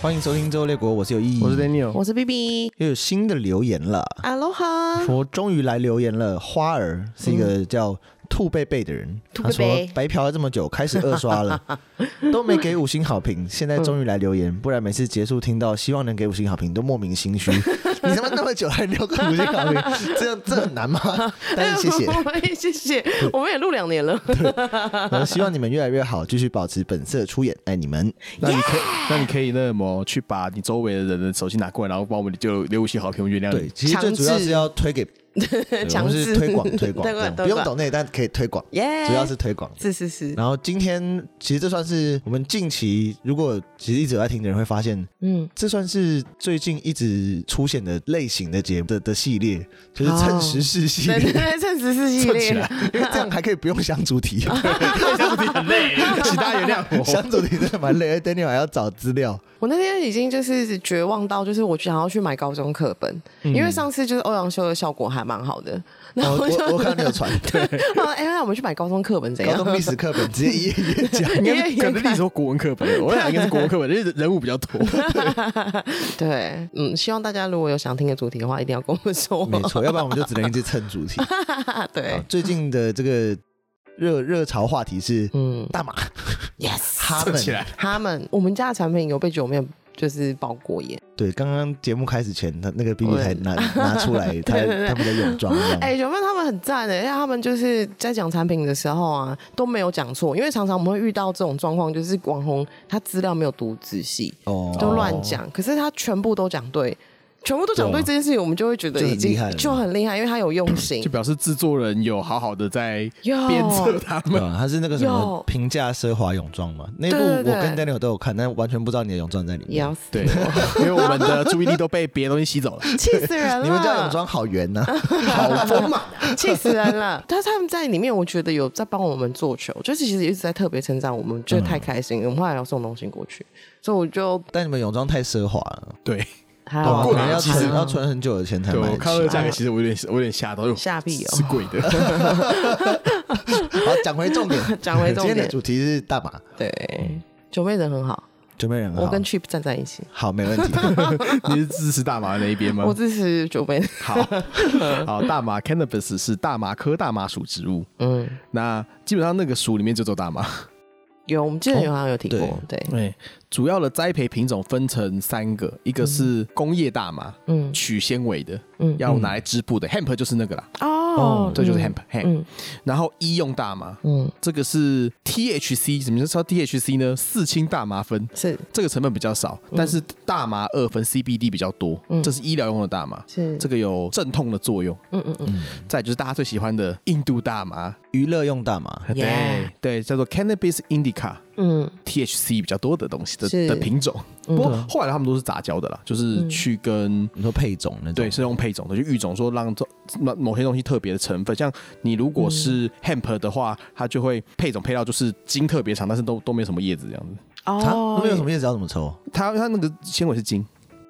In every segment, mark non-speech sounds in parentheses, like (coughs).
欢迎收听《周列国》，我是有意义，我是 Daniel，我是 BB，又有新的留言了。Aloha，我终于来留言了。花儿是一个叫兔贝贝的人，兔贝贝他说白嫖了这么久，开始二刷了，(laughs) 都没给五星好评，现在终于来留言，不然每次结束听到希望能给五星好评，都莫名心虚。(laughs) 你他妈那么久还留个五星好评，这样这很难吗？(laughs) 但是谢谢，谢谢，我们也录两年了。然后希望你们越来越好，继续保持本色出演，爱你们。那你可以，那你可以那么去把你周围的人的手机拿过来，然后帮我们就留五星好评，原谅你。对，其实最主要是要推给。(laughs) 强制推广 (laughs) 推广，不用抖内，但可以推广。主要是推广。是是是。然后今天其实这算是我们近期，如果其实一直有在听的人会发现，嗯，这算是最近一直出现的类型的节目的的系列，就是蹭时事系列。对对，蹭时事系 (laughs) 列，因为这样还可以不用想主题，想主题很累，想主题真的蛮累，Daniel 还要找资料。我那天已经就是绝望到，就是我想要去买高中课本，因为上次就是欧阳修的效果还蛮好的。然后我我看到你有传，(laughs) 对，哎，那我们去买高中课本怎样？高中历史课本直接一页一页讲，(laughs) 因为可能历史或国文课本，(laughs) 我想应该是国文课本，因为人物比较多。对，嗯，希望大家如果有想听的主题的话，一定要跟我们说。没错，要不然我们就只能一直蹭主题。对，最近的这个热热潮话题是嗯大麻，yes，(laughs) 他们起来，他们我们家的产品有被九妹。就是爆过耶！对，刚刚节目开始前，他那个 BB 才拿拿出来 (laughs) 他他们的泳装。哎、欸，九妹他们很赞的，因为他们就是在讲产品的时候啊，都没有讲错。因为常常我们会遇到这种状况，就是网红他资料没有读仔细，哦，都乱讲。可是他全部都讲对。全部都讲对这件事情，我们就会觉得已经就很厉害，因为他有用心，就表示制作人有好好的在鞭策他们。他是那个什么平价奢华泳装嘛？那部我跟 Daniel 都有看，但完全不知道你的泳装在里面。要死！对，(laughs) 因为我们的注意力都被别的东西吸走了，气死人了！你们家泳装好圆呐，(laughs) 好丰满，气死人了！但是他们在里面，我觉得有在帮我们做球，就是其实一直在特别称赞我们，觉得太开心。我们后来要送东西过去，所以我就但你们泳装太奢华了，对。过年要存要存很久的钱才买。我看到价格，其实我有点我有点吓到，吓毙哦，是贵的。(laughs) 好，讲回重点，(laughs) 讲回重点。今天的主题是大麻。对，九妹人很好，九妹人很好。我跟 Chip 站在一起。好，没问题。(laughs) 你是支持大麻的那一边吗？我支持九妹。好，好，大麻 Cannabis 是大麻科大麻属植物。嗯，那基本上那个属里面就做大麻。有，我们之前好像有提过。对对。主要的栽培品种分成三个，一个是工业大麻，嗯，取纤维的，嗯，要拿来织布的，hemp 就是那个啦，哦，这就是 hemp，hemp，然后医用大麻，嗯，这个是 THC，什么叫 THC 呢？四氢大麻酚，是。这个成分比较少，但是大麻二酚 CBD 比较多，嗯，这是医疗用的大麻，是。这个有镇痛的作用，嗯嗯嗯，再就是大家最喜欢的印度大麻，娱乐用大麻，对对，叫做 Cannabis Indica。嗯，THC 比较多的东西的的品种，不过后来他们都是杂交的啦，就是去跟你说配种那种，对，是用配种的，就育种说让某某些东西特别的成分，像你如果是 hemp 的话，它就会配种配到就是茎特别长，但是都都没有什么叶子这样子。哦，没有什么叶子要怎么抽？它它那个纤维是茎。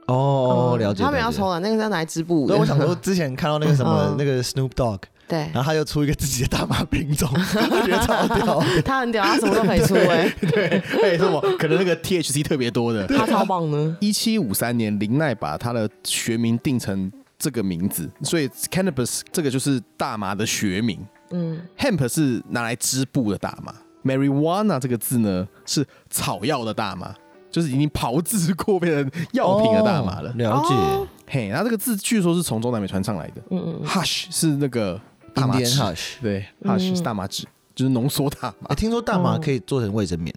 哦，了解。他们要抽的那个是要拿来织布。所以我想说，之前看到那个什么 (laughs) 那个 Snoop Dogg。对，然后他又出一个自己的大麻品种，(laughs) 我觉得超屌。他很屌，他什么都可以出哎、欸。对，哎，什么？可能那个 THC 特别多的。他超棒呢。一七五三年，林奈把他的学名定成这个名字，所以 Cannabis 这个就是大麻的学名。嗯，Hemp 是拿来织布的大麻，Marijuana 这个字呢是草药的大麻，就是已经炮制过变成药品的大麻了。哦、了解。嘿，然后这个字据说是从中南美传上来的。嗯嗯。Hush 是那个。大麻纸，对，大麻纸，就是浓缩大麻。听说大麻可以做成卫生棉。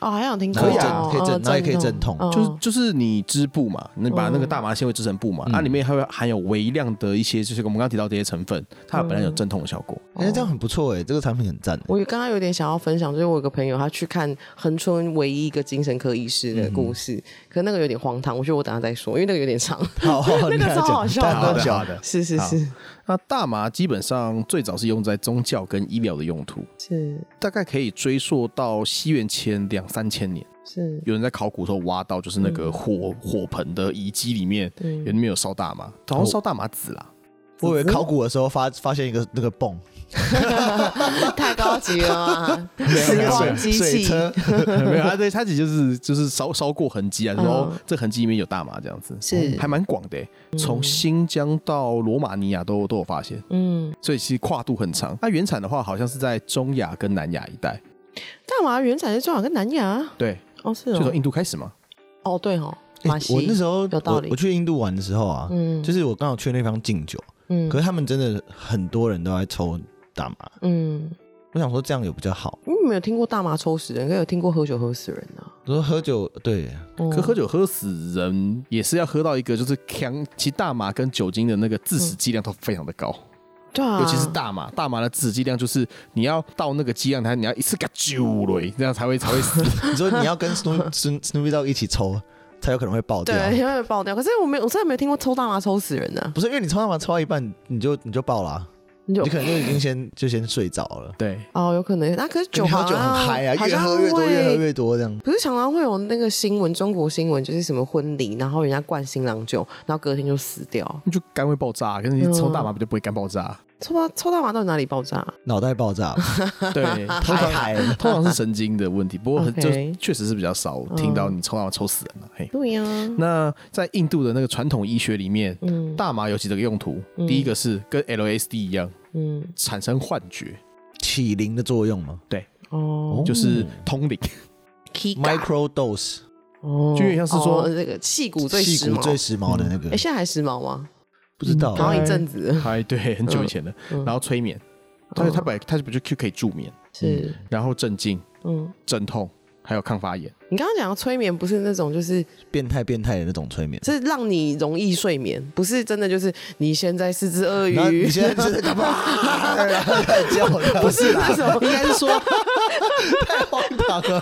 哦，好像听过。可以镇，可以镇，那也可以镇痛。就是就是你织布嘛，你把那个大麻纤维织成布嘛，它里面还会含有微量的一些，就是我们刚刚提到这些成分，它本来有镇痛的效果。哎，这样很不错哎，这个产品很赞。我刚刚有点想要分享，就是我有个朋友他去看恒春唯一一个精神科医师的故事，可是那个有点荒唐，我觉得我等下再说，因为那个有点长。好，(laughs) 那个超好笑，好笑的。是是是。那大麻基本上最早是用在宗教跟医疗的用途，是大概可以追溯到西元前两三千年。是有人在考古时候挖到，就是那个火火盆的遗迹里面，里面有烧大麻，好像烧大麻籽啦。我以为考古的时候发发现一个那个泵，(laughs) 太高级了吗？时光机器。没有，啊 (laughs) 对它其实就是就是烧烧过痕迹啊，然后这痕迹里面有大麻这样子，是。还蛮广的，从新疆到罗马尼亚都都有发现，嗯，所以其实跨度很长。它原产的话，好像是在中亚跟南亚一带。大麻原产在中亚跟南亚？对，哦是，就从印度开始嘛。哦对哦，我那时候我我去印度玩的时候啊，嗯，就是我刚好去那方敬酒。嗯，可是他们真的很多人都在抽大麻。嗯，我想说这样有比较好。因为没有听过大麻抽死人，可有听过喝酒喝死人呢、啊。我说喝酒对，可喝酒喝死人也是要喝到一个就是强，其实大麻跟酒精的那个致死剂量都非常的高。对啊，尤其是大麻，大麻的致死剂量就是你要到那个剂量，它你要一次给揪了，这样才会才会死。(laughs) 你说你要跟 Snoop (laughs) Snoop Dogg 一起抽。才有可能会爆掉，对，会爆掉。可是我没，我真的没有听过抽大麻抽死人的。不是，因为你抽大麻抽到一半，你就你就爆了，你就你可能就已经先 (coughs) 就先睡着了。对，哦，有可能。那可是酒喝酒很嗨啊，越喝越多，越喝越多这样。可是常常会有那个新闻，中国新闻就是什么婚礼，然后人家灌新郎酒，然后隔天就死掉，就肝会爆炸。可是你抽大麻不就不会肝爆炸？抽到抽大麻到底哪里爆炸？脑袋爆炸。(laughs) 对，(laughs) 通常通常是神经的问题，不过就 (laughs) 确实是比较少听到你抽大麻抽死人了。嘿，对呀。那在印度的那个传统医学里面，大麻有几个用途。第一个是跟 LSD 一样，嗯，产生幻觉、起灵的作用吗？对，哦，就是通灵，micro dose，哦，就有点像是说这个气骨最矽谷最时髦的那个。哎，现在还时髦吗？不知道，好像一阵子，还对，很久以前的。然后催眠，但是它本来它是不就可以助眠，是，然后镇静，嗯，镇痛，还有抗发炎。你刚刚讲的催眠不是那种就是变态变态的那种催眠，是让你容易睡眠，不是真的就是你现在是只鳄鱼，你现在是干嘛？然 (laughs) 后在叫，不是那种，应该是说太荒唐了。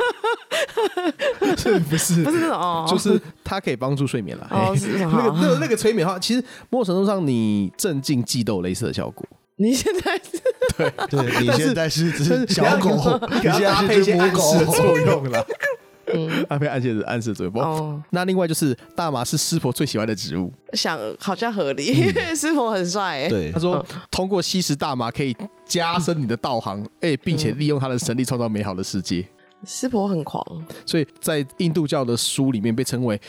是不是不是那种哦，就是它可以帮助睡眠了。哦，是 (laughs) 那个那个那个催眠的话，其实某种程度上你镇静剂都有类似的效果。你现在是 (laughs) 对对，你现在是只小狗，你现在是只母狗作用了。(laughs) 嗯，搭配暗线的暗示作用。哦，那另外就是大麻是师婆最喜欢的植物，想好像合理，因为师婆很帅。对，他说通过吸食大麻可以加深你的道行，哎，并且利用他的神力创造美好的世界。师婆很狂，所以在印度教的书里面被称为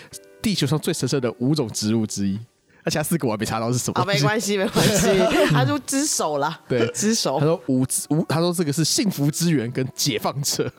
地球上最神圣的五种植物之一。而且四个我还没查到是什么。啊，没关系，(laughs) 没关系。(laughs) 他说之手啦，对，之手。他说五五，他说这个是幸福之源跟解放者。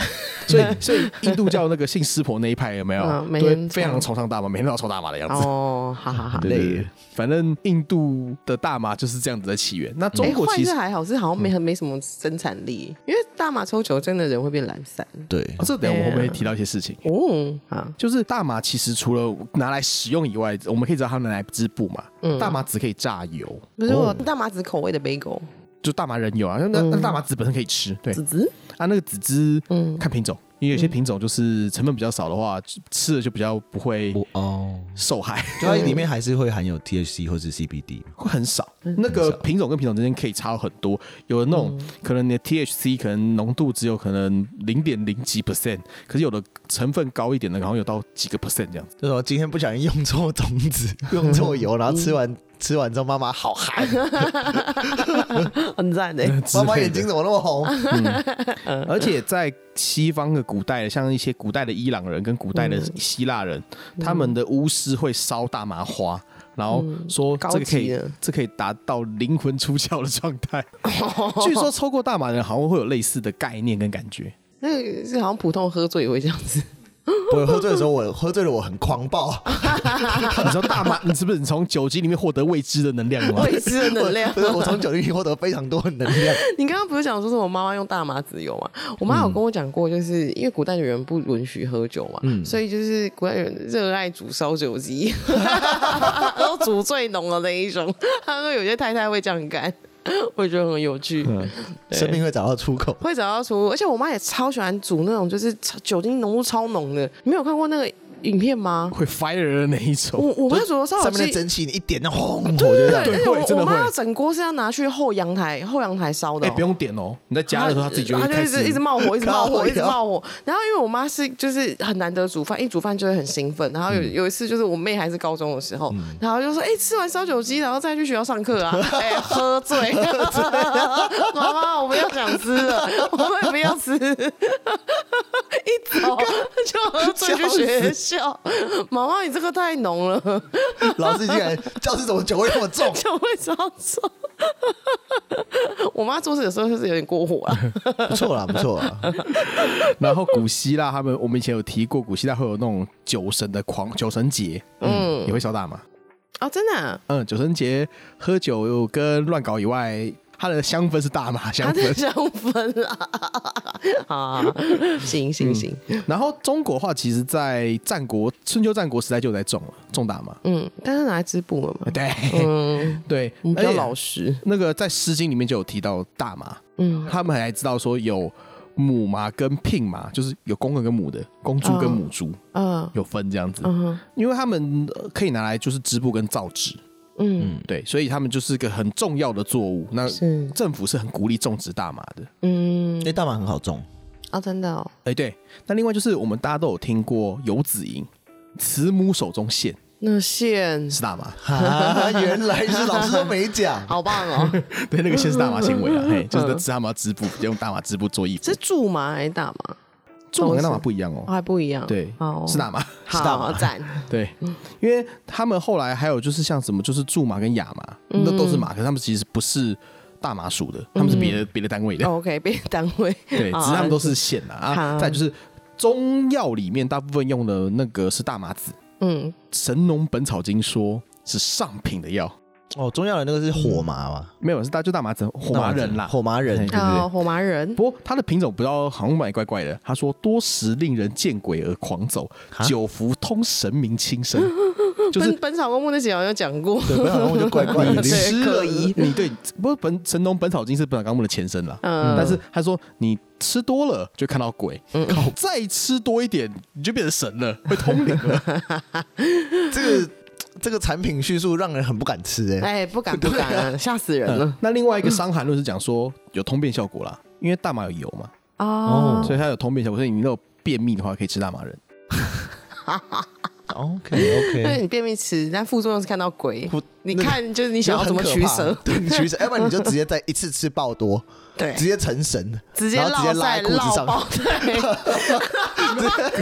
(laughs) 所以，所以印度教那个信湿婆那一派有没有？对，非常崇尚大麻，每天都要抽大麻的样子。哦，好好好，对，反正印度的大麻就是这样子的起源。那中国其实还好，是好像没很没什么生产力，因为大麻抽久真的人会变懒散。对，这等下我会不会提到一些事情？哦，啊，就是大麻其实除了拿来使用以外，我们可以知道它拿来织布嘛。嗯，大麻籽可以榨油，不是我大麻籽口味的 bagel，就大麻仁油啊。那那大麻籽本身可以吃，对，籽籽啊，那个籽籽，嗯，看品种。因为有些品种就是成分比较少的话，吃了就比较不会哦受害，就它里面还是会含有 THC 或者 CBD，会很少。那个品种跟品种之间可以差很多，有的那种可能你的 THC 可能浓度只有可能零点零几 percent，可是有的成分高一点的，然后有到几个 percent 这样子。就说今天不小心用错种子，用错油，然后吃完。吃完之后，妈妈好嗨，(laughs) 很赞的。妈妈眼睛怎么那么红？嗯，(laughs) 而且在西方的古代，像一些古代的伊朗人跟古代的希腊人，他们的巫师会烧大麻花，然后说这个可以，这可以达到灵魂出窍的状态。(laughs) 据说抽过大麻的人好像会有类似的概念跟感觉。那个是好像普通喝醉也会这样子。(laughs) 我喝醉的时候，我喝醉了，我很狂暴。(laughs) 你说大麻，你是不是你从酒精里面获得未知的能量吗？未知的能量，不是我从酒精里获得非常多的能量。(laughs) 你刚刚不是讲说是我妈妈用大麻籽油吗？我妈有跟我讲过，就是因为古代的人不允许喝酒嘛，嗯，所以就是古代人热爱煮烧酒鸡，都煮最浓的那一种。他说有些太太会这样干。(laughs) 我也觉得很有趣，嗯、生命会找到出口，会找到出口。而且我妈也超喜欢煮那种，就是酒精浓度超浓的。你没有看过那个影片吗？会 fire 的那一种。我我妈煮的烧上面的蒸汽，你一点那轰，对对对，对，会真的会。我妈整锅是要拿去后阳台后阳台烧的。哎，不用点哦，你在家的时候，她自己就会开始一直冒火，一直冒火，(laughs) 一直冒火。然后因为我妈是就是很难得煮饭，一煮饭就会很兴奋。然后有有一次就是我妹还是高中的时候，然后就说：“哎，吃完烧酒鸡，然后再去学校上课啊。(laughs) ”哎，喝醉，(laughs) 妈妈，我们要想吃了，我们不要吃。一走就喝醉去学校，(laughs) 妈妈，你这个太浓了。(laughs) 老师竟然教室怎么酒味那么重？(laughs) 酒味超重。我妈做事有时候就是有点过火啊。不错啦，不错啦。然后古希腊他们，我们以前有提过，古希腊会有那种酒神的狂酒神节，嗯，也会烧大吗。哦，真的、啊？嗯，酒神节喝酒跟乱搞以外。它的香氛是大麻香氛，香氛啊，(laughs) 啊，行行行。然后中国话，其实，在战国春秋战国时代就在种了种大麻，嗯，但是拿来织布了嘛？对，嗯，(laughs) 对，比较老实。那个在《诗经》里面就有提到大麻，嗯，他们还知道说有母麻跟聘麻，就是有公的跟母的，公猪跟母猪，嗯，有分这样子，嗯，因为他们可以拿来就是织布跟造纸。嗯，对，所以他们就是个很重要的作物。那政府是很鼓励种植大麻的。嗯，因为大麻很好种啊，真的哦。哎，对。那另外就是我们大家都有听过游子吟，慈母手中线，那线是大麻 (laughs) 啊？原来是老师都没讲，(laughs) 好棒哦。(laughs) 对，那个线是大麻纤维啊，嘿，就是他们要织布，用大麻织布做衣服。是苎麻还是大麻？苧麻跟大麻不一样哦，还不一样。对，是大麻，是大麻赞。(laughs) 对，因为他们后来还有就是像什么，就是苎麻跟亚麻，那都是麻，可是他们其实不是大麻属的，他们是别的别的单位的。OK，(laughs) 别的单位。(laughs) 对，只是他们都是线啊。啊，再就是中药里面大部分用的那个是大麻籽。嗯，《神农本草经》说是上品的药。哦，中药的那个是火麻嘛？没有，是大就大麻子，火麻仁啦，火麻仁，对对对，火麻仁。不过它的品种不知道，好像蛮怪怪的。他说多食令人见鬼而狂走，久服通神明轻生。(laughs) 就是《本草纲目》那集好像讲过，对，《本草纲目》就怪怪的，(laughs) 吃可疑。你对，不过《本神农本草经》是《本草纲目》的前身啦。嗯，但是他说你吃多了就看到鬼，靠，再吃多一点你就变成神了，会通灵了。(laughs) 这个。这个产品叙述让人很不敢吃哎，哎，不敢 (laughs) 不敢，吓死人了。那另外一个伤寒论是讲说有通便效果啦，因为大麻有油嘛，哦，所以它有通便效果，所以你如果便秘的话可以吃大麻仁。(laughs) OK (laughs) OK，那你便秘吃，但副作用是看到鬼。你看，就是你想要怎么取舍？对，你取舍，要不然你就直接在一次吃爆多，对，直接成神，直接直接拉在裤子上，对。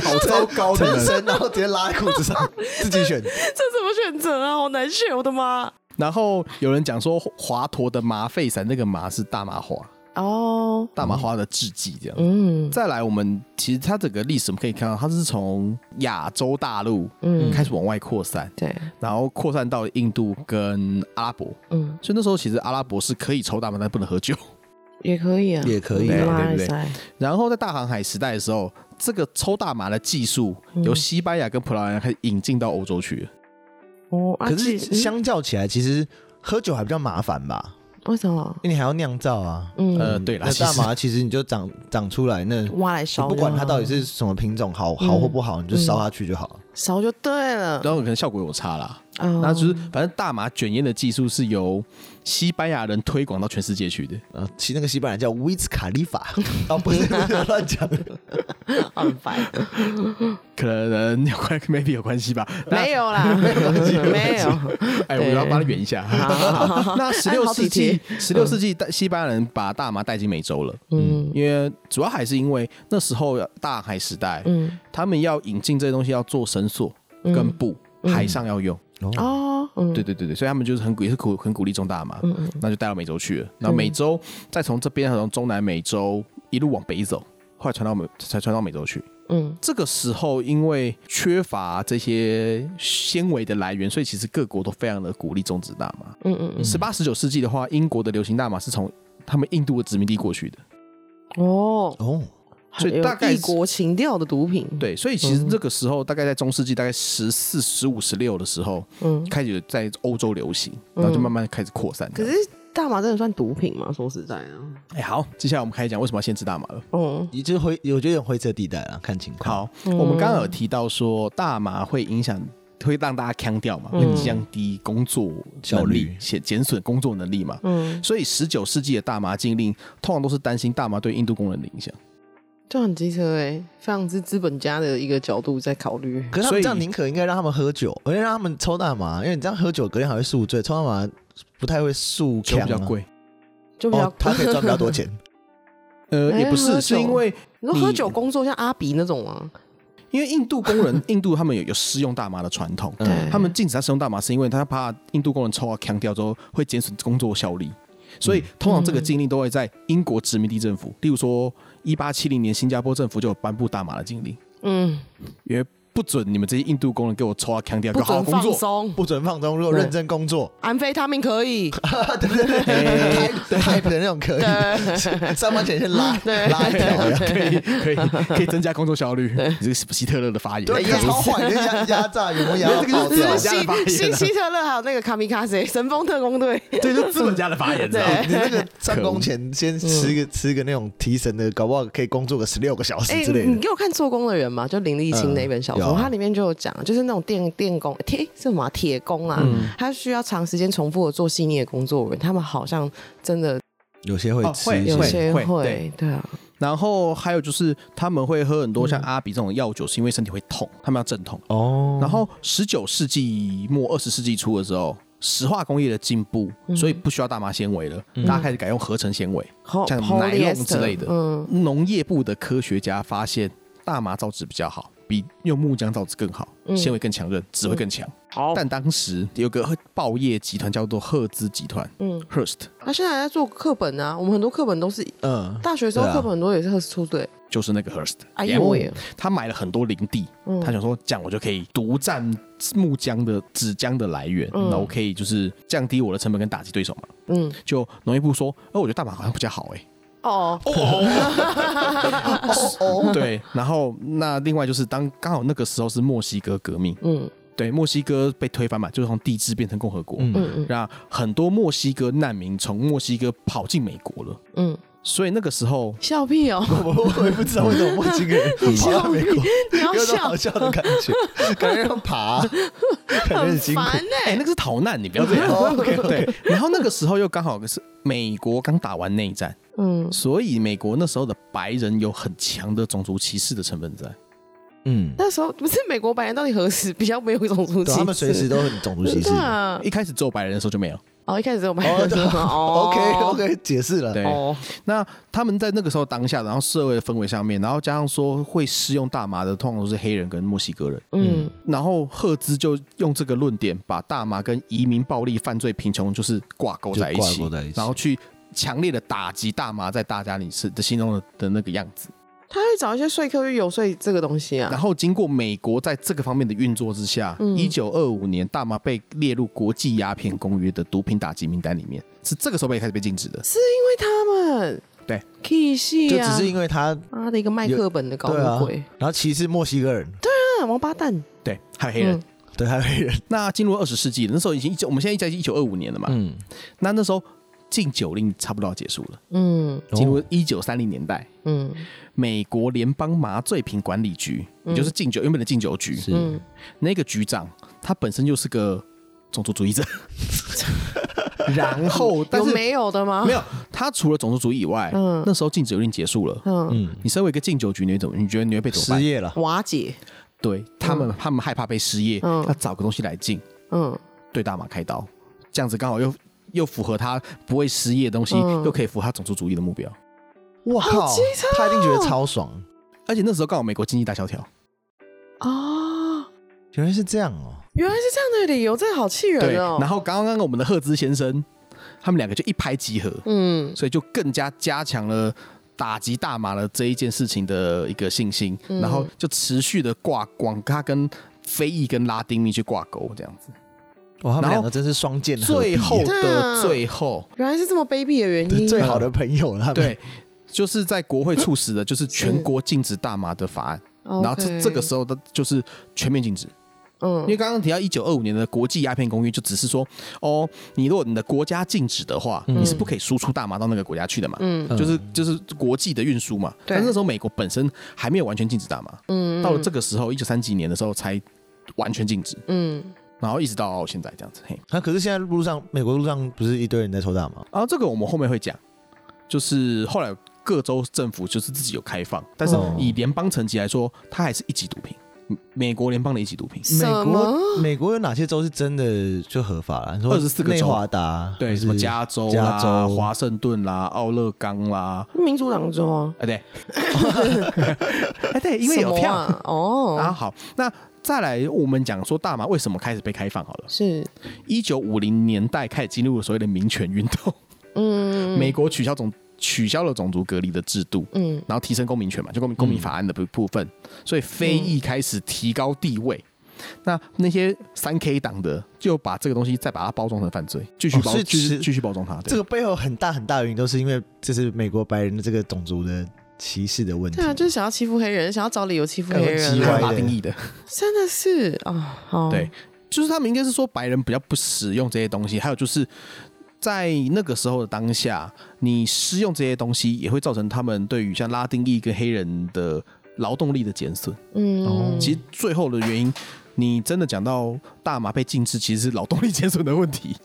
好糟糕的。成神，然后直接拉在裤子上，(laughs) 自己选。这怎么选择啊？好难选，我的妈！然后有人讲说，华佗的麻沸散，那个麻是大麻花。哦，大麻花的制剂这样。嗯，再来，我们其实它整个历史我们可以看到，它是从亚洲大陆嗯。开始往外扩散，对，然后扩散到印度跟阿拉伯，嗯，所以那时候其实阿拉伯是可以抽大麻，但不能喝酒，也可以啊，也可以，对对对。然后在大航海时代的时候，这个抽大麻的技术由西班牙跟葡萄牙开始引进到欧洲去了。哦，可是相较起来，其实喝酒还比较麻烦吧？为什么？因为你还要酿造啊。嗯，呃，对了，那大麻其实你就长长出来，那挖来烧，不管它到底是什么品种，好好或不好，你就烧下去就好了。烧就对了。然后可能效果有差啦。那就是反正大麻卷烟的技术是由西班牙人推广到全世界去的。啊，其实那个西班牙叫威兹卡利法。哦，不是，乱讲。很烦。可能有关，maybe 有关系吧。没有啦，(laughs) 没有关系，没有。哎，我要帮他圆一下。(laughs) 那十六世纪，十六世纪带西班牙人把大麻带进美洲了。嗯，因为主要还是因为那时候大海时代，嗯，他们要引进这些东西，要做绳索跟布，海上要用。哦，对对对对，所以他们就是很鼓也是鼓很鼓励种大麻，嗯嗯，那就带到美洲去了。然后美洲再从这边从中南美洲一路往北走，后来传到美才传到美洲去。嗯，这个时候因为缺乏这些纤维的来源，所以其实各国都非常的鼓励种植大麻。嗯嗯嗯。十八十九世纪的话，英国的流行大麻是从他们印度的殖民地过去的。哦哦。所以大概异国情调的毒品，对，所以其实这个时候大概在中世纪，大概十四、十五、十六的时候，嗯，开始在欧洲流行，然后就慢慢开始扩散。可是大麻真的算毒品吗？说实在的，哎，好，接下来我们开始讲为什么要限制大麻了。嗯，你就是灰，我觉得有灰色地带啊，看情况。好，我们刚刚有提到说大麻会影响，会让大家腔掉嘛，会降低工作效率，减减损工作能力嘛。嗯，所以十九世纪的大麻禁令，通常都是担心大麻对印度工人的影响。就很机车哎，非常之资本家的一个角度在考虑。可是他们这样宁可应该让他们喝酒，而且让他们抽大麻，因为你这样喝酒隔天还会宿醉，抽大麻不太会宿酒比较贵。就比较、哦，他可以赚比较多 (laughs) 钱。呃，也不是，是因为你说喝酒工作像阿比那种吗。因为印度工人，(laughs) 印度他们有有施用大麻的传统，对，他们禁止他使用大麻，是因为他怕印度工人抽啊强调之后会减损工作效率，所以通常这个禁令都会在英国殖民地政府，例如说一八七零年新加坡政府就有颁布大麻的禁令，嗯，因为。不准你们这些印度工人给我抽啊！强调，好好工作，不准放松，如果认真工作，安非他命可以，对对对，type 的那种可以，上班前先拉拉一条，可以可以可以增加工作效率。你这个希特勒的发言，对，超坏，压压榨有没有压？这个是希希特勒还有那个卡米卡塞神风特工队，对，就资本家的发言。对，你那个上工前先吃个吃个那种提神的，搞不好可以工作个十六个小时之类的。你给我看做工的人嘛，就林立清那本小说。它里面就有讲，就是那种电电工铁是什么铁工啊，嗯、他需要长时间重复的做细腻的工作人，他们好像真的有些会吃，哦、有些会，会对，对啊。然后还有就是他们会喝很多像阿比这种药酒，是因为身体会痛，他们要镇痛哦。然后十九世纪末二十世纪初的时候，石化工业的进步，所以不需要大麻纤维了，嗯、大家开始改用合成纤维，嗯、像奶龙之类的。嗯，农业部的科学家发现大麻造纸比较好。比用木浆造纸更好，纤维更强韧，纸会更强。好，但当时有个报业集团叫做赫兹集团，嗯，Hearst，他现在还在做课本啊。我们很多课本都是，嗯，大学时候课本很多也是赫兹出对，就是那个 Hearst。哎呦，他买了很多林地，他想说这样我就可以独占木浆的纸浆的来源，那我可以就是降低我的成本跟打击对手嘛。嗯，就农业部说，哦，我觉得大马好像比较好哎。哦哦，(laughs) 对，然后那另外就是当刚好那个时候是墨西哥革命，嗯，对，墨西哥被推翻嘛，就是从帝制变成共和国，嗯。嗯，让很多墨西哥难民从墨西哥跑进美国了，嗯。所以那个时候笑屁哦，我我也不知道为什么墨西哥人跑到美国，有种好笑的感觉，感觉要爬，感觉很辛苦。哎，那个是逃难，你不要这样。对，然后那个时候又刚好是美国刚打完内战，嗯，所以美国那时候的白人有很强的种族歧视的成分在。嗯，那时候不是美国白人到底何时比较没有种族歧视？他们随时都很种族歧视。一开始做白人的时候就没有。哦，一开始我们还说哦，(laughs) (laughs) OK OK，解释了。对，那他们在那个时候当下，然后社会的氛围上面，然后加上说会使用大麻的，通常都是黑人跟墨西哥人。嗯，然后赫兹就用这个论点，把大麻跟移民、暴力、犯罪、贫穷就是挂钩在一起，然后去强烈的打击大麻在大家里是的心中的的那个样子。他会找一些说客去游说这个东西啊。然后经过美国在这个方面的运作之下，一九二五年大麻被列入国际鸦片公约的毒品打击名单里面，是这个时候被开始被禁止的。是因为他们。对，可以啊，就只是因为他妈的一个麦克本的搞鬼，然后歧视墨西哥人，对啊，王八蛋，对，还有黑人，对，还有黑人。那进入二十世纪，那时候已经一九，我们现在在一九二五年了嘛，嗯，那那时候禁酒令差不多要结束了，嗯，进入一九三零年代，嗯。美国联邦麻醉品管理局，也就是禁酒原本的禁酒局，是。那个局长，他本身就是个种族主义者。(laughs) 然后，但是没有的吗？没有，他除了种族主义以外，嗯，那时候禁酒令结束了，嗯，你身为一个禁酒局，你怎么？你觉得你会被怎么办？失业了，瓦解。对他们，他们害怕被失业，要找个东西来禁，嗯，对大麻开刀，这样子刚好又又符合他不会失业的东西，又可以符合他种族主义的目标。哇靠，他一定觉得超爽，而且那时候刚好美国经济大萧条。哦，原来是这样哦，原来是这样的理由，这好气人哦。然后刚刚我们的赫兹先生，他们两个就一拍即合，嗯，所以就更加加强了打击大麻的这一件事情的一个信心，然后就持续的挂广，他跟非裔跟拉丁裔去挂钩这样子。哇，他们两个真是双剑，最后的最后，原来是这么卑鄙的原因，最好的朋友了，对。就是在国会促使的，就是全国禁止大麻的法案，(laughs) 然后这这个时候的就是全面禁止。嗯，因为刚刚提到一九二五年的国际鸦片公约，就只是说，哦，你如果你的国家禁止的话，嗯、你是不可以输出大麻到那个国家去的嘛。嗯，就是就是国际的运输嘛。对。但那时候美国本身还没有完全禁止大麻。嗯。到了这个时候，一九三几年的时候才完全禁止。嗯。然后一直到现在这样子。嘿。那、啊、可是现在路上，美国路上不是一堆人在抽大麻？啊，这个我们后面会讲。就是后来各州政府就是自己有开放，但是以联邦层级来说，它还是一级毒品。美国联邦的一级毒品。美国美国有哪些州是真的就合法了？二十四个州，内华达对，什么加州、加州、华盛顿啦、奥勒冈啦，民主党州啊？哎对，(laughs) 哎对，因为有票哦。啊好，那再来我们讲说大麻为什么开始被开放好了？是一九五零年代开始进入了所谓的民权运动。嗯，美国取消种取消了种族隔离的制度，嗯，然后提升公民权嘛，就公民公民法案的部部分，嗯、所以非裔开始提高地位。嗯、那那些三 K 党的就把这个东西再把它包装成犯罪，继续包，继续继续包装它。这个背后很大很大的原因都是因为这是美国白人的这个种族的歧视的问题。对啊，就是想要欺负黑人，想要找理由欺负黑人，拉丁裔的，真的是啊，哦、对，就是他们应该是说白人比较不使用这些东西，还有就是。在那个时候的当下，你施用这些东西，也会造成他们对于像拉丁裔跟黑人的劳动力的减损。嗯，其实最后的原因，你真的讲到大麻被禁止，其实是劳动力减损的问题。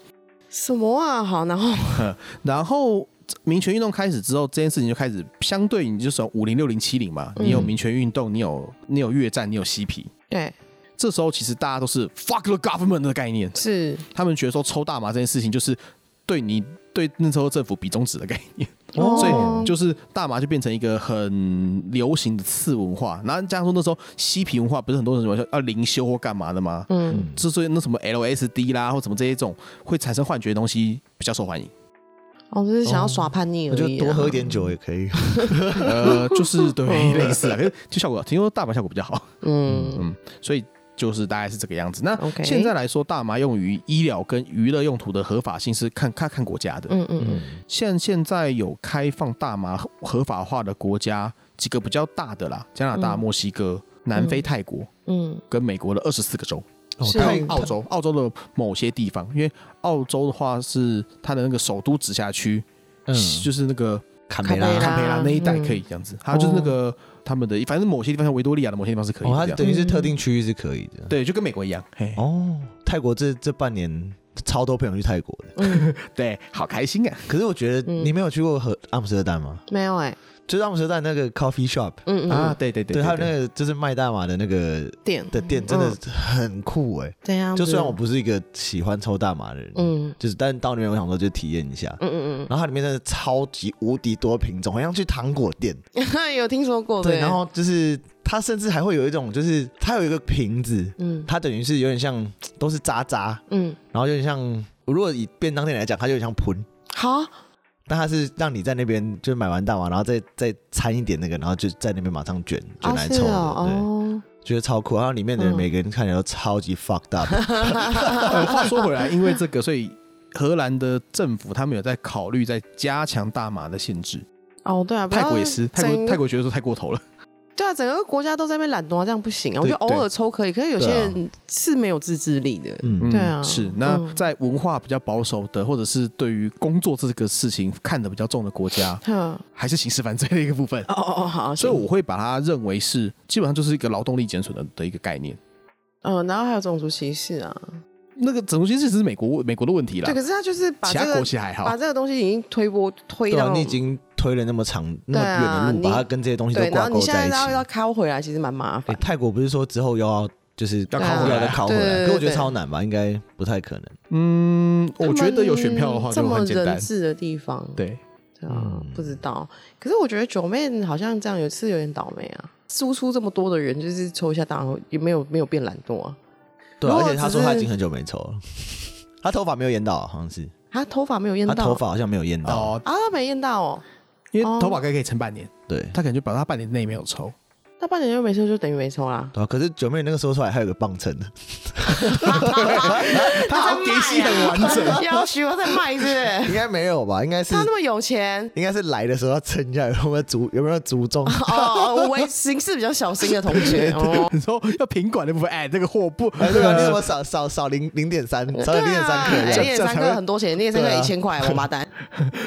什么啊？好，然后，(laughs) 然后民权运动开始之后，这件事情就开始相对，你就说五零六零七零嘛，你有民权运动，你有你有越战，你有嬉皮。对，这时候其实大家都是 fuck the government 的概念，是他们觉得说抽大麻这件事情就是。对你对那时候政府比中指的概念，哦、所以就是大麻就变成一个很流行的次文化。然后加上说那时候嬉皮文化不是很多人什么要灵修或干嘛的吗？嗯，之所以那什么 LSD 啦或什么这些种会产生幻觉的东西比较受欢迎。哦，就是想要耍叛逆而已、啊，就多喝一点酒也可以。(laughs) 呃，就是对类似啊，可 (laughs) 是就效果听说大麻效果比较好。嗯嗯，所以。就是大概是这个样子。那现在来说，大麻用于医疗跟娱乐用途的合法性是看看看国家的。嗯嗯嗯。现现在有开放大麻合法化的国家几个比较大的啦，加拿大、墨西哥、南非、泰国，嗯，跟美国的二十四个州，还有澳洲，澳洲的某些地方，因为澳洲的话是它的那个首都直辖区，嗯，就是那个坎培拉，坎培拉那一带可以这样子，还有就是那个。他们的反正某些地方像维多利亚的某些地方是可以它等于是特定区域是可以的，对，就跟美国一样。嘿，哦，泰国这这半年超多朋友去泰国的，嗯、(laughs) 对，好开心啊！可是我觉得你没有去过和阿姆斯特丹吗？没有哎、欸。就是阿姆斯特丹那个 coffee shop，嗯嗯啊，对对对，对，还有那个就是卖大麻的那个店。的店，真的很酷哎。对呀，就虽然我不是一个喜欢抽大麻的人，嗯，就是但到那边我想说就体验一下，嗯嗯嗯。然后它里面真的超级无敌多品种，好像去糖果店，(laughs) 有听说过。对，然后就是它甚至还会有一种，就是它有一个瓶子，嗯，它等于是有点像都是渣渣，嗯，然后有点像，如果以便当店来讲，它就有点像喷。好。但他是让你在那边就买完大麻，然后再再掺一点那个，然后就在那边马上卷卷来抽，对，哦、觉得超酷。然后里面的人每个人看起来都超级 fucked up。(laughs) 话说回来，因为这个，所以荷兰的政府他们有在考虑在加强大麻的限制。哦，对啊，泰国也是，泰国泰国觉得说太过头了。对啊，整个国家都在那边懒惰，这样不行啊！我觉得偶尔抽可以，可是有些人是没有自制力的。嗯，对啊，是。那在文化比较保守的，或者是对于工作这个事情看得比较重的国家，还是刑事犯罪的一个部分。哦哦哦，好。所以我会把它认为是基本上就是一个劳动力减损的的一个概念。嗯，然后还有种族歧视啊。那个种族歧视只是美国美国的问题啦。对，可是他就是把其他国家还好，把这个东西已经推波推到你已经。推了那么长那么远的路，把它跟这些东西都挂钩在一起。然后你现在要要拷回来，其实蛮麻烦。泰国不是说之后又要就是要拷回来再拷回来，可我觉得超难吧，应该不太可能。嗯，我觉得有选票的话就很简单。这么人质的地方，对，啊，不知道。可是我觉得九妹好像这样有次有点倒霉啊，输出这么多的人，就是抽一下大麻也没有没有变懒惰啊。对，而且他说他已经很久没抽了，他头发没有淹到，好像是他头发没有淹到，他头发好像没有淹到啊，他没淹到哦。因为头发该可以撑半年，对，他可能就表示他半年内没有抽，那半年又没抽，就等于没抽啦。对啊，可是九妹那个说出来还有个磅秤呢。他好像电线很完整，(laughs) 要许我在卖是不是？应该没有吧？应该是他那么有钱，应该是来的时候要称一下有没有足有没有足重。(laughs) 哦，我为行事比较小心的同学。(laughs) 哦，你说要品管的部分，哎，这个货不，哎，对啊，你怎么少少少零零点三，少零点三克，零点三克很多钱，零点三克一千块，王八蛋，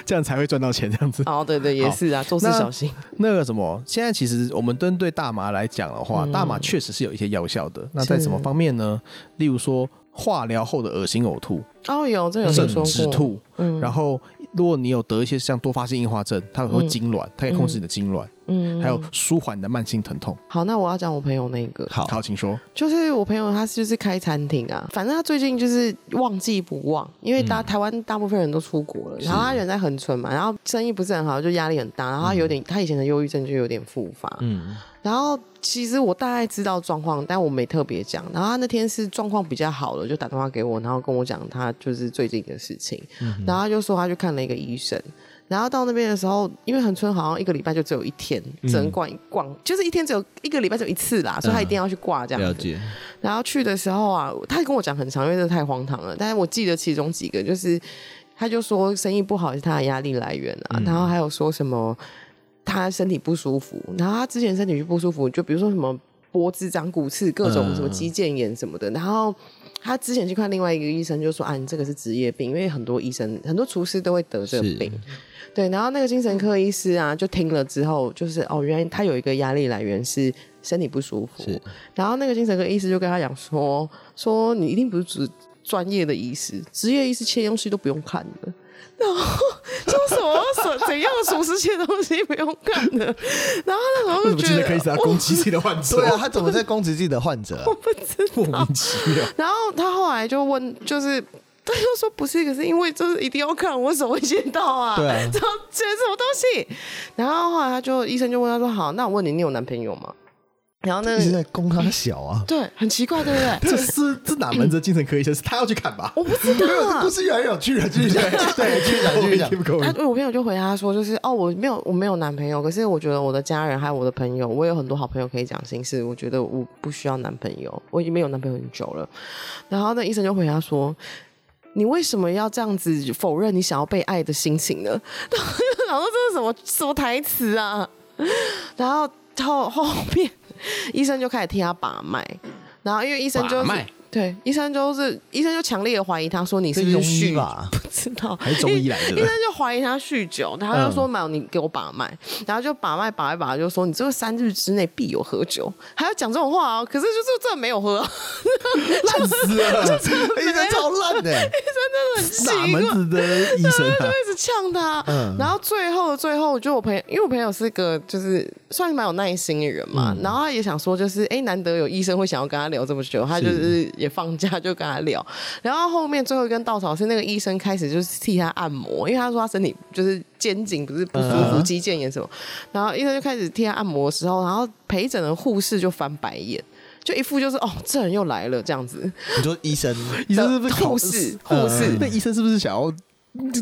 这样才会赚到钱，这样子。哦，对对，也是啊，做事小心。那个什么，现在其实我们针对大麻来讲的话，大麻确实是有一些药效的。那在什么方面呢？例如说。化疗后的恶心呕吐。哦，有这有说止吐，嗯，然后如果你有得一些像多发性硬化症，它会痉挛，它可以控制你的痉挛，嗯，还有舒缓你的慢性疼痛。好，那我要讲我朋友那个，好，好，请说。就是我朋友他就是开餐厅啊，反正他最近就是旺季不旺，因为大台湾大部分人都出国了，然后他人在恒春嘛，然后生意不是很好，就压力很大，然后他有点他以前的忧郁症就有点复发，嗯。然后其实我大概知道状况，但我没特别讲。然后他那天是状况比较好了，就打电话给我，然后跟我讲他就是最近的事情。嗯、然后他就说他去看了一个医生。然后到那边的时候，因为恒春好像一个礼拜就只有一天，只能逛一逛，嗯、就是一天只有一个礼拜只有一次啦，所以他一定要去挂这样子。了解。然后去的时候啊，他跟我讲很长，因为这太荒唐了。但是我记得其中几个，就是他就说生意不好是他的压力来源啊，嗯、然后还有说什么。他身体不舒服，然后他之前身体就不舒服，就比如说什么脖子长骨刺，各种什么肌腱炎什么的。嗯、然后他之前去看另外一个医生，就说：“啊，你这个是职业病，因为很多医生、很多厨师都会得这个病。”对，然后那个精神科医师啊，就听了之后，就是哦，原来他有一个压力来源是身体不舒服。是然后那个精神科医师就跟他讲说：“说你一定不是专专业的医师，职业医师切东西都不用看的。”然后说什么什怎样的厨师切东西不用看的，然后那时候就觉得可以是他攻击自己的患者，对啊，他怎么在攻击自己的患者？(laughs) 我不知道，(laughs) 莫名其妙。然后他后来就问，就是他就说不是，可是因为就是一定要看，我手会见到啊，对啊，(laughs) 这这什么东西？然后后来他就医生就问他说：“好，那我问你，你有男朋友吗？”然后那个一直在攻他小啊，(laughs) 对，很奇怪，对不对？(laughs) 这是这哪门子精神科医生？是他要去看吧？我不知道啊，(laughs) 故事越来越有趣了，继续讲，对，继续讲，继续讲。他我朋友就回答说，就是哦，我没有，我没有男朋友，可是我觉得我的家人还有我的朋友，我有很多好朋友可以讲心事，我觉得我不需要男朋友，我已经没有男朋友很久了。然后那医生就回答说，你为什么要这样子否认你想要被爱的心情呢？然后就想说这是什么什么台词啊？然后后后面。(laughs) 医生就开始替他把脉，然后因为医生就是。对，医生就是医生就强烈的怀疑他说，你是不是酗吧？不知道，还是中医来的？(laughs) 医生就怀疑他酗酒，然后就说：“没有，你给我把脉。”然后就把脉把一把，就说：“你这个三日之内必有喝酒。”还要讲这种话哦。可是就是真的没有喝，烂死了！医生超烂的很奇怪。哪门子的医生就一直呛他。然后最后最后，就我朋友，因为我朋友是个就是算是蛮有耐心的人嘛，然后他也想说，就是哎，难得有医生会想要跟他聊这么久，他就是也。放假就跟他聊，然后后面最后一根稻草是那个医生开始就是替他按摩，因为他说他身体就是肩颈不是不舒服，肌腱炎什么，然后医生就开始替他按摩的时候，然后陪诊的护士就翻白眼，就一副就是哦，这人又来了这样子。你说医生，(laughs) 医生是不是护士？护士，那医生是不是想要？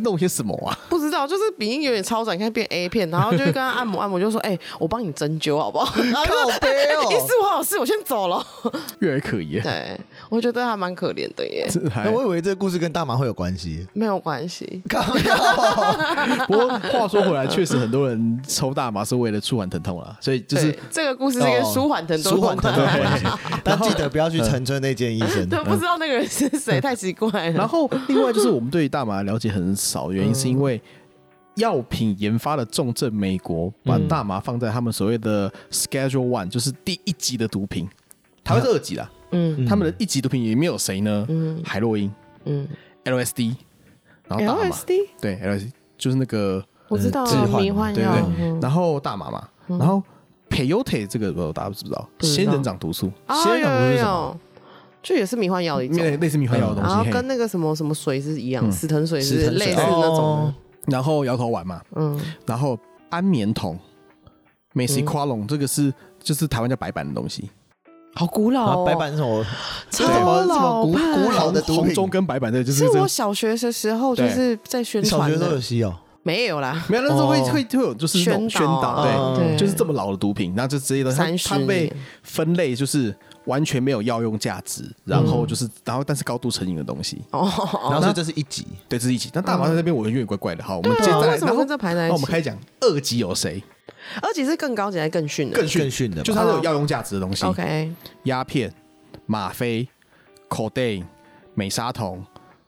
弄些什么啊？不知道，就是鼻音有点超展，看变 A 片，然后就会跟他按摩按摩，就说：“哎、欸，我帮你针灸好不好？”然后就说：“ (laughs) 医师，我好事，我先走了。”越来越可疑。对，我觉得还蛮可怜的耶。(laughs) 那我以为这个故事跟大麻会有关系，没有关系。(laughs) 不过话说回来，确实很多人抽大麻是为了舒缓疼痛啦，所以就是这个故事是一个舒缓疼痛、舒缓疼痛。(laughs) 但记得不要去陈村那间医生，对，不知道那个人是谁，太奇怪了。然后另外就是我们对大麻了解很。少的原因是因为药品研发的重症美国把大麻放在他们所谓的 Schedule One，就是第一级的毒品，台湾是二级啦。嗯，他们的一级毒品里面有谁呢？嗯，海洛因，嗯，LSD，然后大麻，对，LSD 就是那个我知道迷幻药，然后大麻嘛，然后 Peyote 这个大家知不知道，仙人掌毒素，仙人掌毒素是什么？就也是迷幻药的一种，类似迷幻药的东西，然后跟那个什么什么水是一样，死藤水是类似那种。然后摇头丸嘛，嗯，然后安眠酮，Misoquolone 这个是就是台湾叫白板的东西，好古老哦。白板是什么？超老古，古老的毒品。红中跟白板的，就是是我小学的时候就是在宣传。小学都有吸哦。没有啦，没有，那时候会会会有就是宣宣导，对，就是这么老的毒品，然后就直接都它它被分类就是完全没有药用价值，然后就是然后但是高度成瘾的东西。哦，然后这是一级，对，这是一级。但大麻在那边我有点怪怪的，好，我们接下来然后这排在，那我们开始讲二级有谁？二级是更高级还是更逊的？更逊。逊的，就是它是有药用价值的东西。OK，鸦片、吗啡、codeine、美沙酮。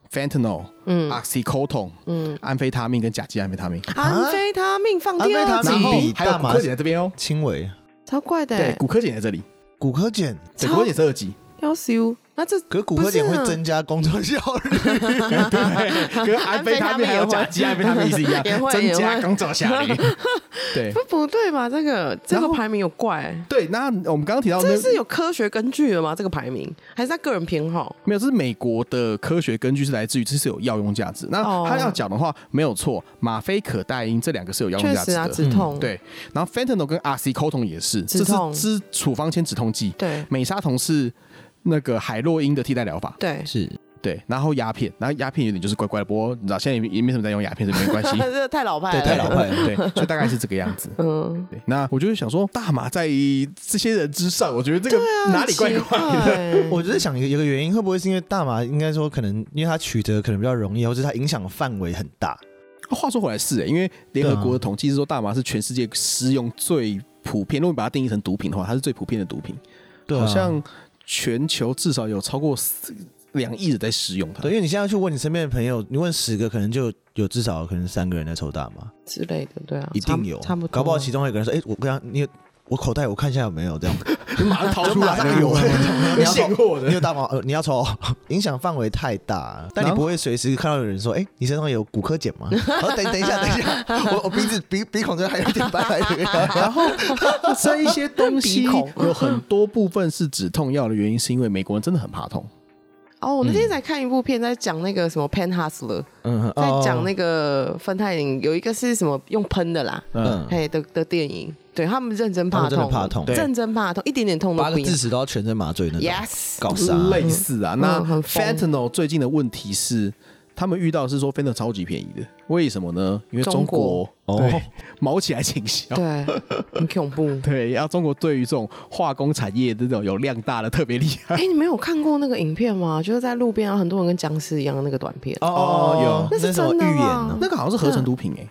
Fentanyl，嗯，Oxycodone，嗯，安非他命跟甲基安非他命，安非他命放第二级，还有骨科碱在这边哦，轻微，超怪的，对，骨科碱在这里，古柯碱，骨科碱是二级，要修。那这可是骨科碱会增加工作效率，(laughs) 对跟安非他命还有甲基安非他命是一样，(laughs) 增加工作效率。(laughs) 对，不不对嘛？这个这个排名有怪。对，那我们刚刚提到，这是有科学根据的吗？这个排名还是他个人偏好？没有，这是美国的科学根据是来自于这是有药用价值。那他要讲的话没有错，吗啡、可待因这两个是有药用价值的，止痛。对，然后 Fentanyl 跟 Oxycodone 也是，这是支处方签止痛剂。对，美沙酮是。那个海洛因的替代疗法，对，是，对，然后鸦片，然后鸦片有点就是乖乖的，不过你知道现在也也没什么在用鸦片，这没关系，(laughs) 这个太老派了，对，太老派了，对，(laughs) 所以大概是这个样子，嗯，对，那我就是想说，大麻在这些人之上，我觉得这个哪里怪怪的？(laughs) 我就是想一个一个原因，会不会是因为大麻应该说可能因为它取得可能比较容易，或者它影响的范围很大？话说回来是，因为联合国的统计是说大麻是全世界使用最普遍，如果你把它定义成毒品的话，它是最普遍的毒品，对，好像。全球至少有超过两亿人在使用它。对，因为你现在去问你身边的朋友，你问十个，可能就有至少可能三个人在抽大麻之类的，对啊，一定有，差不多。搞不好其中有一个人说：“哎、欸，我刚刚你。”我口袋我看一下有没有这样，(laughs) 你马上掏出来的有，(laughs) 你要现货的，你有大毛呃，你要抽，(laughs) 影响范围太大，但你不会随时看到有人说，哎，你身上有骨科碱吗？好，等等一下，等一下，我我鼻子鼻鼻孔这还有点白白的，然后这一些东西有很多部分是止痛药的原因，是因为美国人真的很怕痛。哦，我那天在看一部片，在讲那个什么 Pen Hustler，嗯，在讲那个芬太林，有一个是什么用喷的啦，嗯，嘿的的电影。对他们认真怕痛，怕痛，认真怕痛，一点点痛都不。八个字词都要全身麻醉那种。Yes，搞啥？类似啊。那 Fentanyl 最近的问题是，他们遇到是说 Fentanyl 超级便宜的，为什么呢？因为中国哦，毛起来倾销，对，很恐怖。(laughs) 对，然后中国对于这种化工产业这种有量大的特别厉害。哎，你没有看过那个影片吗？就是在路边啊，很多人跟僵尸一样的那个短片。哦，有，那是真的吗？那个好像是合成毒品哎，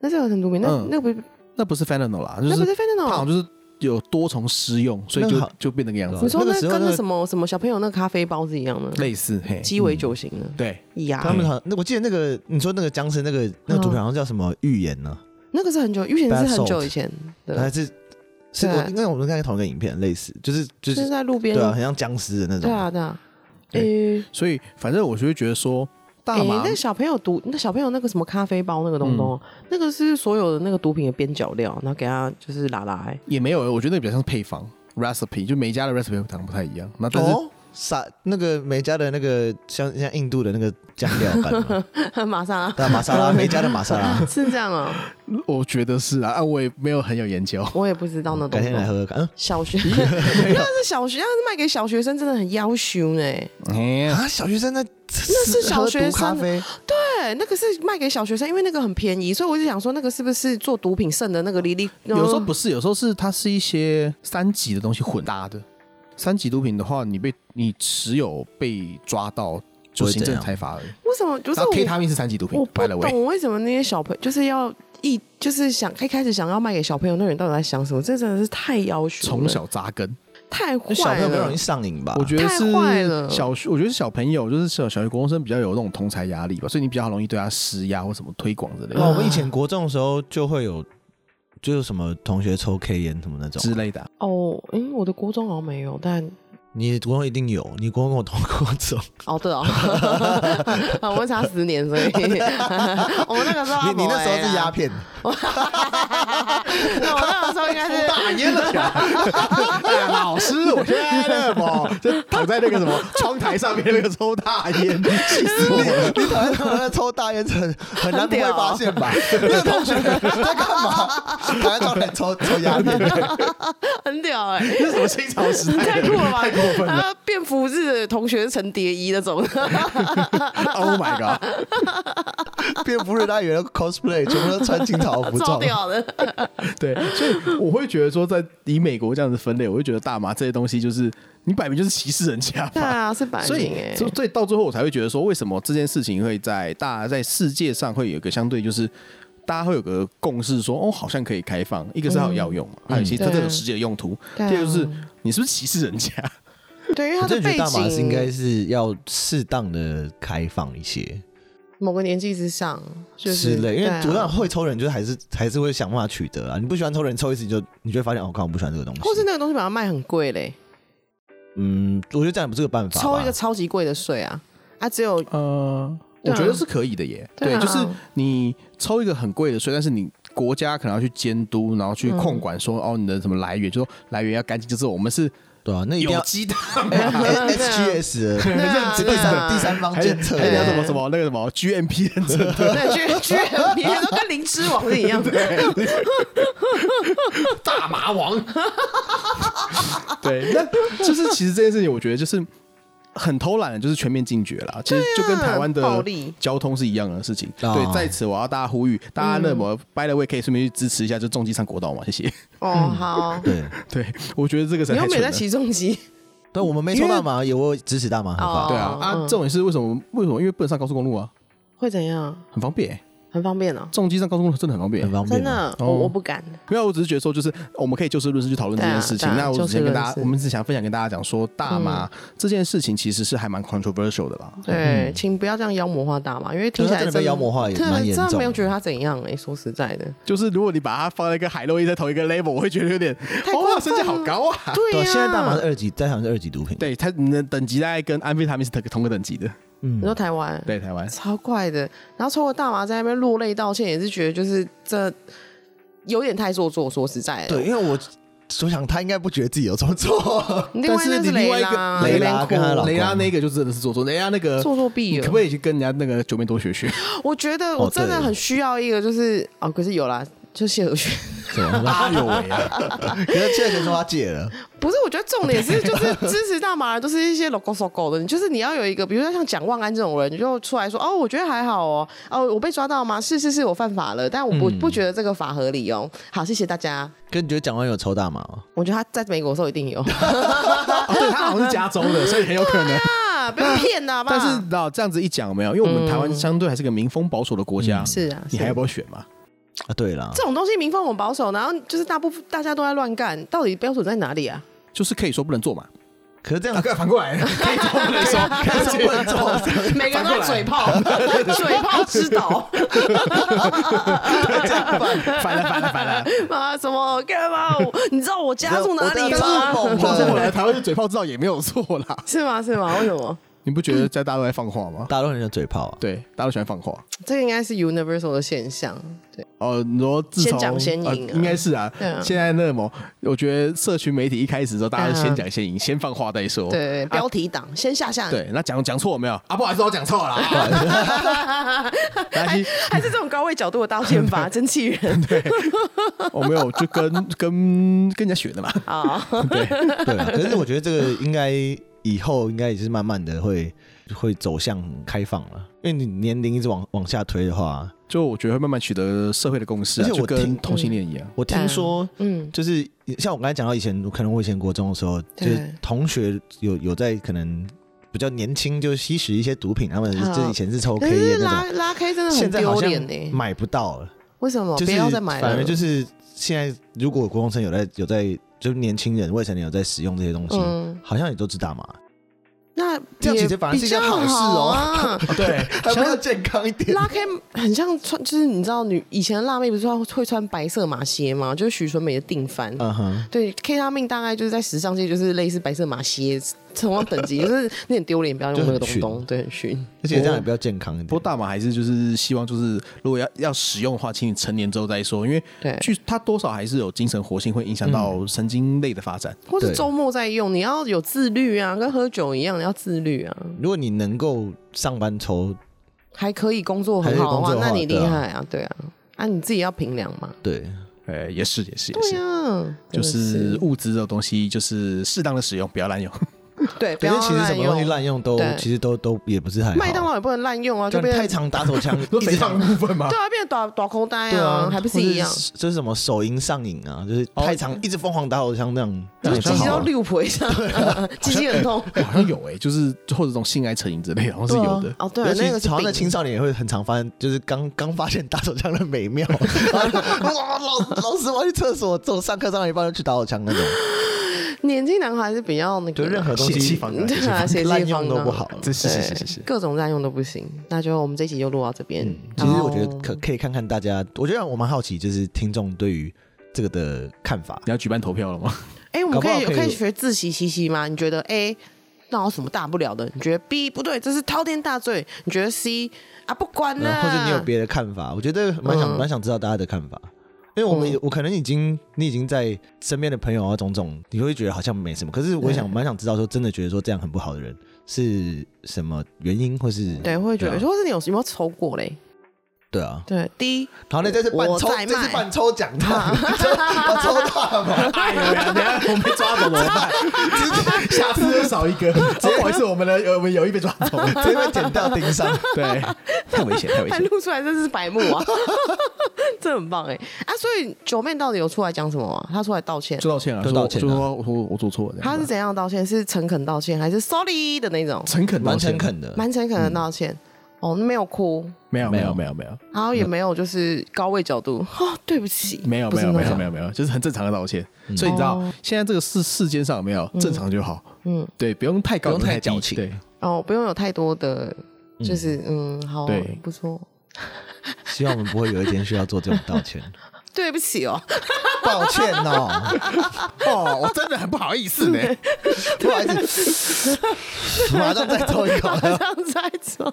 那是合成毒品，那那个不。那不是 Fentanyl 啦，就是它好像就是有多重施用，所以就就变那个样子。你说那跟那什么什么小朋友那个咖啡包是一样的，类似嘿，鸡尾酒型的。对，呀，他们好，那我记得那个你说那个僵尸那个那个图片好像叫什么预言呢？那个是很久，预言是很久以前的，还是是我因为我们看同一个影片，类似就是就是在路边，对啊，很像僵尸的那种。对啊，对啊。诶，所以反正我就会觉得说。哎，那小朋友毒，那小朋友那个什么咖啡包那个东东，那个是所有的那个毒品的边角料，然后给他就是拉拉。也没有，我觉得那个比较像是配方 recipe，就每家的 recipe 可能不太一样。那但是撒那个每家的那个像像印度的那个酱料感，(laughs) 玛莎拉，对，玛莎拉，美家的玛莎拉 (laughs) 是这样啊？我觉得是啊，啊，我也没有很有研究，我也不知道那东西。改天来喝喝看。小学 (laughs) 要是小学要是卖给小学生，真的很要求哎。啊，小学生那。那是小学生，对，那个是卖给小学生，因为那个很便宜，所以我就想说，那个是不是做毒品剩的那个粒粒？有时候不是，有时候是它是一些三级的东西混搭的。三级毒品的话，你被你持有被抓到，就行政裁罚而已。为什么？就是 K 他命是三级毒品，我不懂为什么那些小朋友就是要一就是想一开始想要卖给小朋友，那人到底在想什么？这真的是太要求，从小扎根。太坏了，小朋友比较容易上瘾吧？我觉得是小学，我觉得小朋友就是小小学、国中生比较有那种同才压力吧，所以你比较容易对他施压或什么推广之类的。我们以前国中的时候就会有，就是什么同学抽 K 烟什么那种之类的。哦，嗯，我的国中好像没有，但。你国中一定有，你国中跟我同国中。(laughs) 哦，对哦，(laughs) 我们差十年，所以 (laughs) 我们那个时候，你你那时候是鸦片，我那个时候应该是大烟了。(laughs) 老师，我现在呢，就躺在那个什么窗台上面，那个抽大烟，气死我了！你躺在床上抽大烟，很很难不会发现吧？那个同学在干嘛？躺在窗台抽抽鸦片。(laughs) 很屌哎！这是什么清朝时代？太酷了吧！太过分了！变服日的同学是陈蝶衣那种。(laughs) Oh my god！变服日大家以为 cosplay，全部都穿清朝服装。超屌的。对，所以 (laughs) 我会觉得说，在以美国这样子分类，我会觉得大麻这些东西就是你摆明就是歧视人家。对啊，是摆明。所以，所以到最后我才会觉得说，为什么这件事情会在大在世界上会有一个相对就是。大家会有个共识说，说哦，好像可以开放。一个是它有药用嘛，嗯、还有一些真正有实际的用途。第二个就是你是不是歧视人家？对，因为他的背景，大麻是应该是要适当的开放一些，某个年纪之上，就是。因为主要会抽人，就是还是还是会想办法取得啊。你不喜欢抽人，抽一次你就你就会发现，哦，刚好不喜欢这个东西，或是那个东西把它卖很贵嘞。嗯，我觉得这样不是个办法。抽一个超级贵的税啊，啊，只有呃。我觉得是可以的耶，对，对，就是你抽一个很贵的税，但是你国家可能要去监督，然后去控管说，说、嗯、哦，你的什么来源，就说来源要干净，就是我们是，对啊，那有机的 (laughs) HGS，第三第三方监测，还有什么什么那个什么 GMP 认证，对。GMP 都跟灵芝王是一样。的，大麻王，对，那就是其实这件事情，我觉得就是。很偷懒的，就是全面禁绝了。其实就跟台湾的交通是一样的事情。对，在此我要大家呼吁，大家那么 by the way 可以顺便去支持一下，就重机上国道嘛，谢谢。哦，(laughs) 好。对对，我觉得这个是。你又没在骑重机？对，我们没抽大麻，也我支持大麻合法。对啊，啊，这种也是为什么？为什么？因为不能上高速公路啊。会怎样？很方便。很方便哦，重机上高速公路真的很方便，很方便。真的，我我不敢。没有，我只是觉得说，就是我们可以就事论事去讨论这件事情。那我之前跟大家，我们只想分享跟大家讲说，大麻这件事情其实是还蛮 controversial 的啦。对，请不要这样妖魔化大麻，因为听起来真的妖魔化也蛮严重。真的没有觉得它怎样哎，说实在的，就是如果你把它放在跟海洛因在同一个 level，我会觉得有点哇，身价好高啊。对，现在大麻是二级，在好像是二级毒品。对，它的等级大概跟安非他命是同同个等级的。你说台湾？对，台湾超快的。然后抽个大麻在那边落泪道歉，也是觉得就是这有点太做作。说实在的，对，因为我我想他应该不觉得自己有这么做。(laughs) 但是你另外一个雷拉跟他雷拉那个就真的是做作，雷拉那个做作弊，可不可以去跟人家那个九妹多学学？(laughs) 我觉得我真的很需要一个，就是哦，可是有啦。就谢和弦，啊有为啊！(laughs) 可是谢和弦说他戒了，不是？我觉得重点是 (laughs) 就是支持大麻的都是一些 logo so go 的，就是你要有一个，比如说像蒋万安这种人，你就出来说哦，我觉得还好哦，哦，我被抓到吗？是是是，我犯法了，但我不、嗯、不觉得这个法合理哦。好，谢谢大家。跟你觉得蒋万安有抽大麻吗？我觉得他在美国的时候一定有，(laughs) 哦、对他好像是加州的，所以很有可能啊，不要骗的。但是你知道这样子一讲没有？因为我们台湾相对还是个民风保守的国家，嗯、是啊，你还要不要选嘛？啊，对了，这种东西民风很保守，然后就是大部分大家都在乱干，到底标准在哪里啊？就是可以说不能做嘛，可是这样反过来，可以做不能说，可以说不能做，(laughs) 每个人都嘴炮，(laughs) 嘴炮之岛，反了反了反了，啊什么干嘛？你知道我家住哪里吗？话说回来，台湾是嘴炮之岛也没有错啦，是吗？是吗？为什么？你不觉得在大家都在放话吗？大家都很喜欢嘴炮啊，对，大家都喜欢放话。这个应该是 universal 的现象，对。哦，你说先讲先赢，应该是啊。现在那么，我觉得社群媒体一开始的时候，大家先讲先赢，先放话再说。对，标题党先下下。对，那讲讲错了没有？啊，不好意思，我讲错了。(laughs) 还 (laughs) 还是这种高位角度的道歉法，(laughs) 真气人。对，我没有，就跟跟跟人家学的嘛。啊，对对。可是我觉得这个应该以后应该也是慢慢的会。会走向开放了，因为你年龄一直往往下推的话，就我觉得会慢慢取得社会的共识，而且我跟同性恋一样。我听说，嗯，就是像我刚才讲到以前，可能我以前国中的时候，就是同学有有在可能比较年轻就吸食一些毒品，他们就以前是抽 K 烟那种，拉 K 真的很丢脸呢，买不到了。为什么？就是不要再买了。反而就是现在，如果国中生有在有在，就是年轻人未成年有在使用这些东西，好像也都知道嘛。那这样其实反而是一件好事哦，啊、(laughs) 对，(laughs) 还比较健康一点。拉 K 很像穿，就是你知道女以前的辣妹不是说会穿白色马靴吗？就是许纯美的定番。嗯哼，对，K 他命大概就是在时尚界就是类似白色马靴。什么等级？(laughs) 就是那很丢脸，不要用那个东东，对，很逊。而且这样也比较健康一点。不过大麻还是就是希望，就是如果要要使用的话，请你成年之后再说，因为对，据它多少还是有精神活性，会影响到神经类的发展。或是周末再用，你要有自律啊，跟喝酒一样，你要自律啊。如果你能够上班抽，还可以工作很好的话，那你厉害啊，对啊，啊，你自己要平量嘛。对。呃，也是也是也是，就是物质的东西，就是适当的使用，不要滥用。(laughs) 对，其实什么东西滥用都其实都都也不是太好。麦当劳也不能滥用啊，就太常打手枪，(laughs) 一直放部分嘛。对啊，变成打打口袋啊，还不是一样？就是什么手淫上瘾啊，就是太常一直疯狂打手枪那样，鸡鸡要六婆一下，鸡鸡很痛。(laughs) 好像有哎，就是或者这种性爱成瘾之类，好像是有的。哦，对，那个好像青少年也会很常发现，就是刚刚发现打手枪的美妙。哇，老老师，我要去厕所，走上课上到一半就去打手枪那种。年轻男孩是比较那个，就任何东西 (laughs) 对啊，滥用都不好，是是是是是，各种滥用都不行。那就我们这一集就录到这边。其实我觉得可可以看看大家，我觉得我蛮好奇，就是听众对于这个的看法。你要举办投票了吗？(laughs) 哎，我们可以可以学自习嘻嘻吗？你觉得 A 那有什么大不了的？你觉得 B 不对，这是滔天大罪？你觉得 C 啊不管了？或者你有别的看法？我觉得蛮想蛮想知道大家的看法。因为我们我可能已经你已经在身边的朋友啊种种，你会觉得好像没什么。可是我想蛮想知道说，真的觉得说这样很不好的人是什么原因，或是对，会觉得说是你有有没有抽过嘞？对啊，对，第一，好，那这是办抽，这是办抽奖，他 (laughs) 抽到了吗？哎呦，等下我们被抓走怎么办？下次又少一个，不好意思，我们的我们有一被抓走，(laughs) 直接被剪掉钉上，对，太危险，太危险，还录出来这是白目啊，(laughs) 这很棒哎啊！所以九妹到底有出来讲什么吗？他出来道歉，就道歉啊，就道歉，就说我我做错了。他是怎样道歉？是诚恳道歉，还是 sorry 的那种？诚恳，蛮诚恳的，蛮诚恳的道歉。哦，没有哭，没有没有。没有没有，然后也没有就是高位角度，哦，对不起，没有没有没有没有没有，就是很正常的道歉。所以你知道，现在这个世世间上有没有正常就好，嗯，对，不用太高，不用太矫情，对，哦，不用有太多的，就是嗯，好，对，不错。(laughs) 希望我们不会有一天需要做这种道歉。(laughs) 对不起哦，抱歉哦，(laughs) 哦，我真的很不好意思呢，(laughs) 不好意思，(laughs) 马上再抽一口，马上再抽，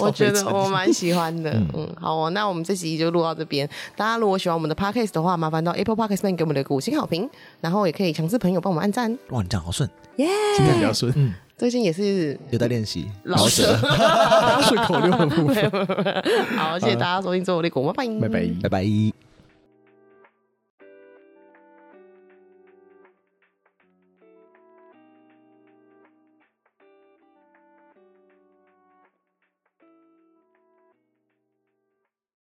我觉得我蛮喜欢的，嗯，好哦，那我们这集就录到这边。大家如果喜欢我们的 Podcast 的话，麻烦到 Apple Podcast 上给我们的五星好评，然后也可以强制朋友帮我们按赞。哇，你这样好顺，耶，今天比较顺，嗯。最近也是有在练习，老舍。顺口溜的部分。好，谢谢大家收听《周五列国》，拜拜，拜拜，拜拜。